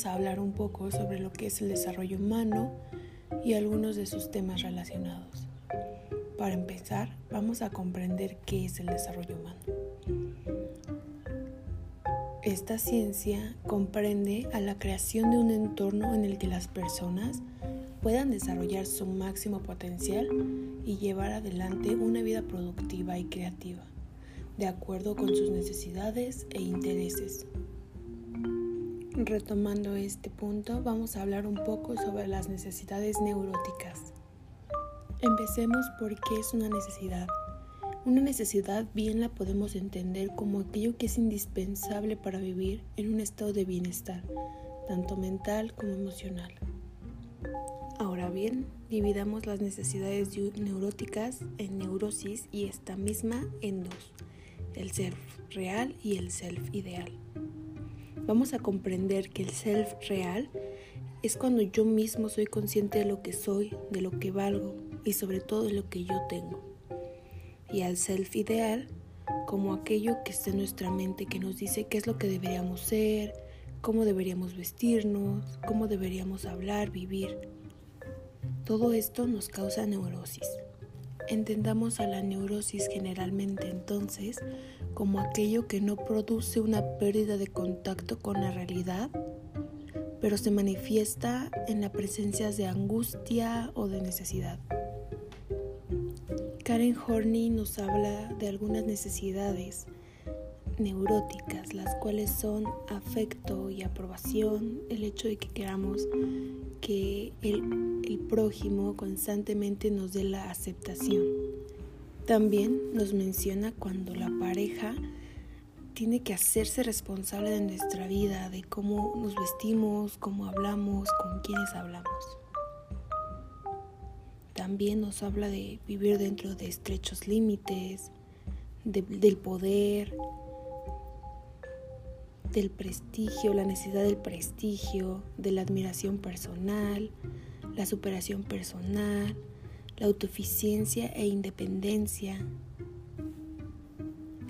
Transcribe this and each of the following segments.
vamos a hablar un poco sobre lo que es el desarrollo humano y algunos de sus temas relacionados. Para empezar, vamos a comprender qué es el desarrollo humano. Esta ciencia comprende a la creación de un entorno en el que las personas puedan desarrollar su máximo potencial y llevar adelante una vida productiva y creativa, de acuerdo con sus necesidades e intereses. Retomando este punto, vamos a hablar un poco sobre las necesidades neuróticas. Empecemos por qué es una necesidad. Una necesidad bien la podemos entender como aquello que es indispensable para vivir en un estado de bienestar, tanto mental como emocional. Ahora bien, dividamos las necesidades neuróticas en neurosis y esta misma en dos, el self real y el self ideal. Vamos a comprender que el self real es cuando yo mismo soy consciente de lo que soy, de lo que valgo y sobre todo de lo que yo tengo. Y al self ideal como aquello que está en nuestra mente que nos dice qué es lo que deberíamos ser, cómo deberíamos vestirnos, cómo deberíamos hablar, vivir. Todo esto nos causa neurosis. Entendamos a la neurosis generalmente entonces como aquello que no produce una pérdida de contacto con la realidad, pero se manifiesta en la presencia de angustia o de necesidad. Karen Horney nos habla de algunas necesidades neuróticas, las cuales son afecto y aprobación, el hecho de que queramos que el, el, prójimo constantemente nos dé la aceptación. También nos menciona cuando la pareja tiene que hacerse responsable de nuestra vida, de cómo nos vestimos, cómo hablamos, con quiénes hablamos. También nos habla de vivir dentro de estrechos límites, del poder, del prestigio, la necesidad del prestigio, de la admiración personal, la superación personal, la autoeficiencia e independencia,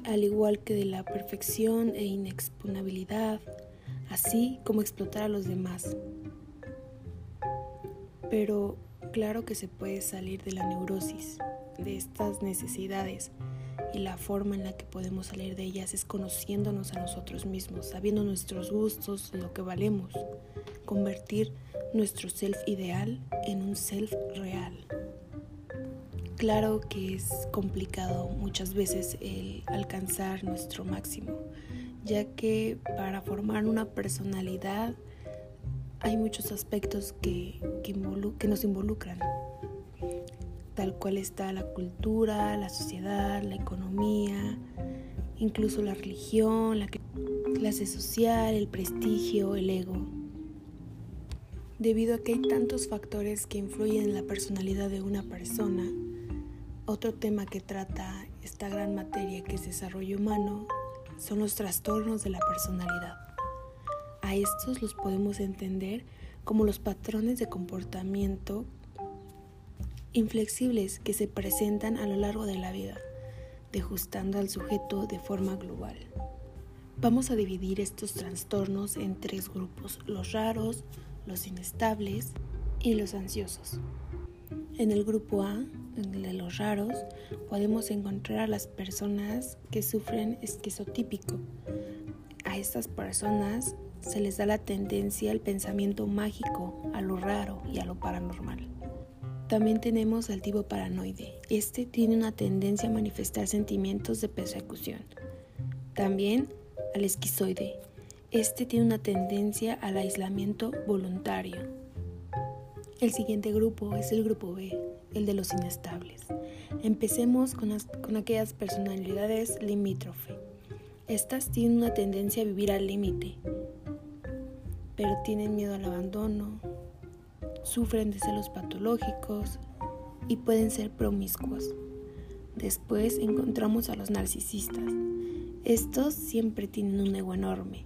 al igual que de la perfección e inexpugnabilidad, así como explotar a los demás. Pero claro que se puede salir de la neurosis, de estas necesidades, y la forma en la que podemos salir de ellas es conociéndonos a nosotros mismos, sabiendo nuestros gustos, lo que valemos, convertir nuestro self ideal en un self real. Claro que es complicado muchas veces alcanzar nuestro máximo, ya que para formar una personalidad hay muchos aspectos que, que nos involucran tal cual está la cultura, la sociedad, la economía, incluso la religión, la clase social, el prestigio, el ego. Debido a que hay tantos factores que influyen en la personalidad de una persona, otro tema que trata esta gran materia que es desarrollo humano son los trastornos de la personalidad. A estos los podemos entender como los patrones de comportamiento inflexibles que se presentan a lo largo de la vida, dejustando al sujeto de forma global. Vamos a dividir estos trastornos en tres grupos, los raros, los inestables y los ansiosos. En el grupo A, de los raros, podemos encontrar a las personas que sufren esquizotípico. A estas personas se les da la tendencia al pensamiento mágico, a lo raro y a lo paranormal. También tenemos al tipo paranoide. Este tiene una tendencia a manifestar sentimientos de persecución. También al esquizoide. Este tiene una tendencia al aislamiento voluntario. El siguiente grupo es el grupo B, el de los inestables. Empecemos con, aquellas personalidades limítrofe. Estas tienen una tendencia a vivir al límite, pero tienen miedo al abandono, sufren de celos patológicos y pueden ser promiscuos. Después encontramos a los narcisistas. Estos siempre tienen un ego enorme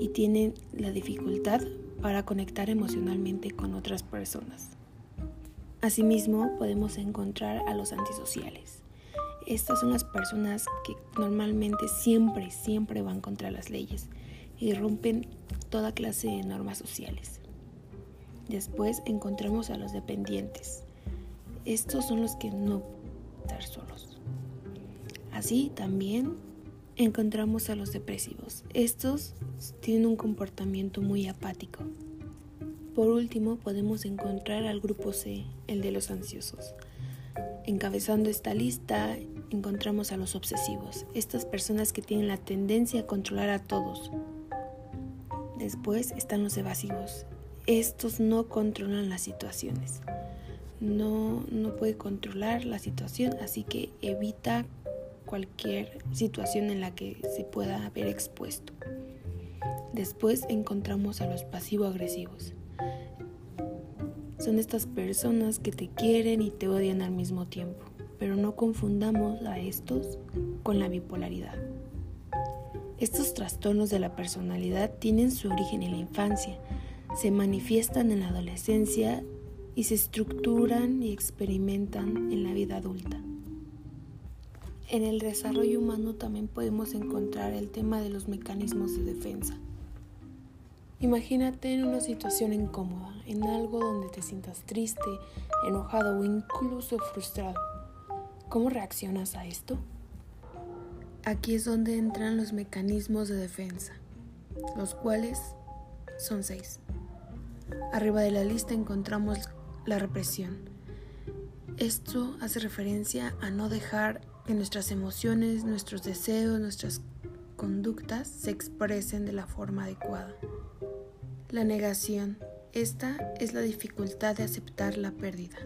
y tienen la dificultad para conectar emocionalmente con otras personas. Asimismo, podemos encontrar a los antisociales. Estas son las personas que normalmente siempre, siempre van contra las leyes y rompen toda clase de normas sociales. Después encontramos a los dependientes. Estos son los que no pueden estar solos. Así también encontramos a los depresivos. Estos tienen un comportamiento muy apático. Por último, podemos encontrar al grupo C, el de los ansiosos. Encabezando esta lista encontramos a los obsesivos, estas personas que tienen la tendencia a controlar a todos. Después están los evasivos. Estos no controlan las situaciones. No, no puede controlar la situación, así que evita cualquier situación en la que se pueda haber expuesto. Después encontramos a los pasivo-agresivos. Son estas personas que te quieren y te odian al mismo tiempo, pero no confundamos a estos con la bipolaridad. Estos trastornos de la personalidad tienen su origen en la infancia, se manifiestan en la adolescencia y se estructuran y experimentan en la vida adulta. En el desarrollo humano también podemos encontrar el tema de los mecanismos de defensa. Imagínate en una situación incómoda, en algo donde te sientas triste, enojado o incluso frustrado. ¿Cómo reaccionas a esto? Aquí es donde entran los mecanismos de defensa, los cuales son seis. Arriba de la lista encontramos la represión. Esto hace referencia a no dejar que nuestras emociones, nuestros deseos, nuestras conductas se expresen de la forma adecuada. La negación. Esta es la dificultad de aceptar la pérdida.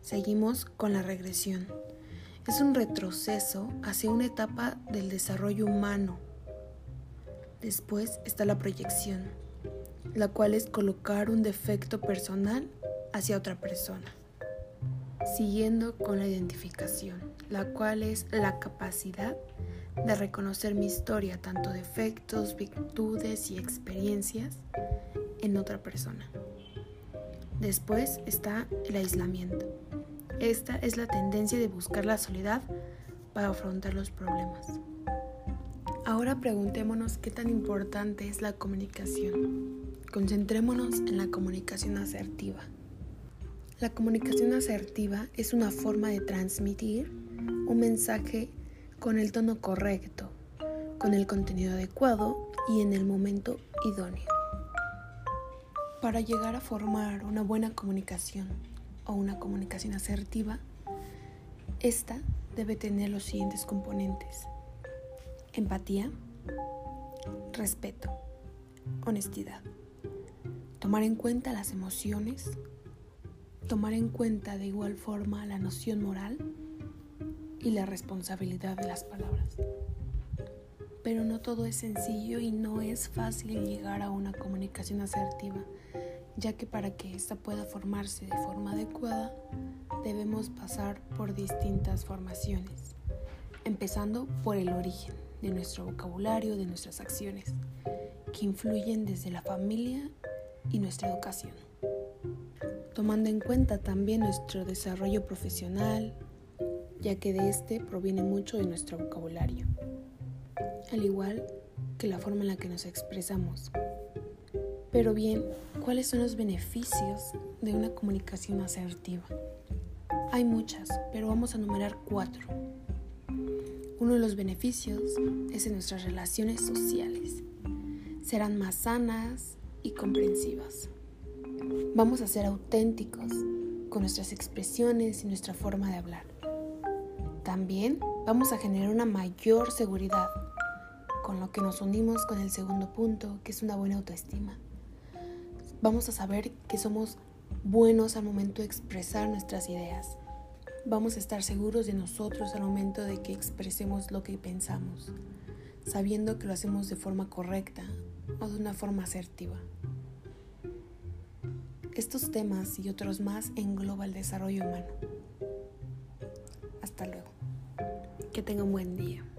Seguimos con la regresión. Es un retroceso hacia una etapa del desarrollo humano. Después está la proyección, la cual es colocar un defecto personal hacia otra persona. Siguiendo con la identificación, la cual es la capacidad de reconocer mi historia, tanto defectos, virtudes y experiencias en otra persona. Después está el aislamiento. Esta es la tendencia de buscar la soledad para afrontar los problemas. Ahora preguntémonos qué tan importante es la comunicación. Concentrémonos en la comunicación asertiva. La comunicación asertiva es una forma de transmitir un mensaje con el tono correcto, con el contenido adecuado y en el momento idóneo. Para llegar a formar una buena comunicación o una comunicación asertiva, esta debe tener los siguientes componentes. Empatía, respeto, honestidad, tomar en cuenta las emociones, tomar en cuenta de igual forma la noción moral y la responsabilidad de las palabras. Pero no todo es sencillo y no es fácil llegar a una comunicación asertiva, ya que para que ésta pueda formarse de forma adecuada debemos pasar por distintas formaciones, empezando por el origen de nuestro vocabulario, de nuestras acciones, que influyen desde la familia y nuestra educación, tomando en cuenta también nuestro desarrollo profesional, ya que de este proviene mucho de nuestro vocabulario, al igual que la forma en la que nos expresamos. Pero bien, ¿cuáles son los beneficios de una comunicación asertiva? Hay muchas, pero vamos a numerar cuatro. Uno de los beneficios es en nuestras relaciones sociales. Serán más sanas y comprensivas. Vamos a ser auténticos con nuestras expresiones y nuestra forma de hablar. También vamos a generar una mayor seguridad, con lo que nos unimos con el segundo punto, que es una buena autoestima. Vamos a saber que somos buenos al momento de expresar nuestras ideas. Vamos a estar seguros de nosotros al momento de que expresemos lo que pensamos, sabiendo que lo hacemos de forma correcta o de una forma asertiva. Estos temas y otros más engloba el desarrollo humano. Que tenga un buen día.